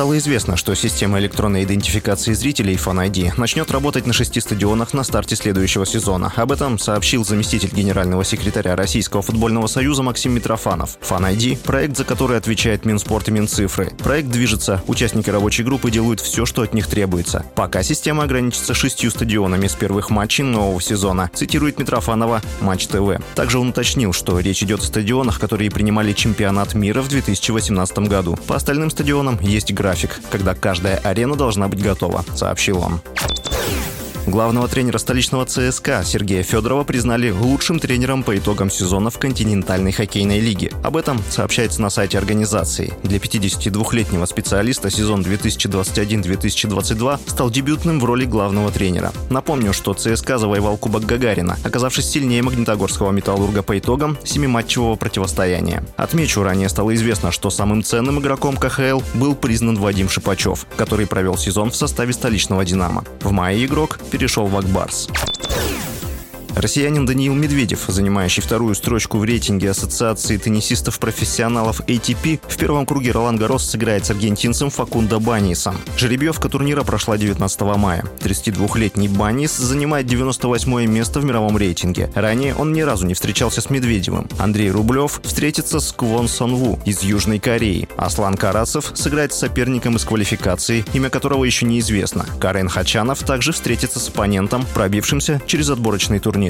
стало известно, что система электронной идентификации зрителей Fan ID начнет работать на шести стадионах на старте следующего сезона. Об этом сообщил заместитель генерального секретаря Российского футбольного союза Максим Митрофанов. Fan ID – проект, за который отвечает Минспорт и Минцифры. Проект движется, участники рабочей группы делают все, что от них требуется. Пока система ограничится шестью стадионами с первых матчей нового сезона, цитирует Митрофанова Матч ТВ. Также он уточнил, что речь идет о стадионах, которые принимали чемпионат мира в 2018 году. По остальным стадионам есть график график, когда каждая арена должна быть готова, сообщил он. Главного тренера столичного ЦСКА Сергея Федорова признали лучшим тренером по итогам сезона в континентальной хоккейной лиге. Об этом сообщается на сайте организации. Для 52-летнего специалиста сезон 2021-2022 стал дебютным в роли главного тренера. Напомню, что ЦСКА завоевал Кубок Гагарина, оказавшись сильнее магнитогорского металлурга по итогам семиматчевого противостояния. Отмечу, ранее стало известно, что самым ценным игроком КХЛ был признан Вадим Шипачев, который провел сезон в составе столичного «Динамо». В мае игрок перешел в Акбарс. Россиянин Даниил Медведев, занимающий вторую строчку в рейтинге Ассоциации теннисистов-профессионалов ATP, в первом круге Ролан Гарос сыграет с аргентинцем Факундо Банисом. Жеребьевка турнира прошла 19 мая. 32-летний Банис занимает 98 место в мировом рейтинге. Ранее он ни разу не встречался с Медведевым. Андрей Рублев встретится с Квон Сонву из Южной Кореи. Аслан Карасов сыграет с соперником из квалификации, имя которого еще неизвестно. Карен Хачанов также встретится с оппонентом, пробившимся через отборочный турнир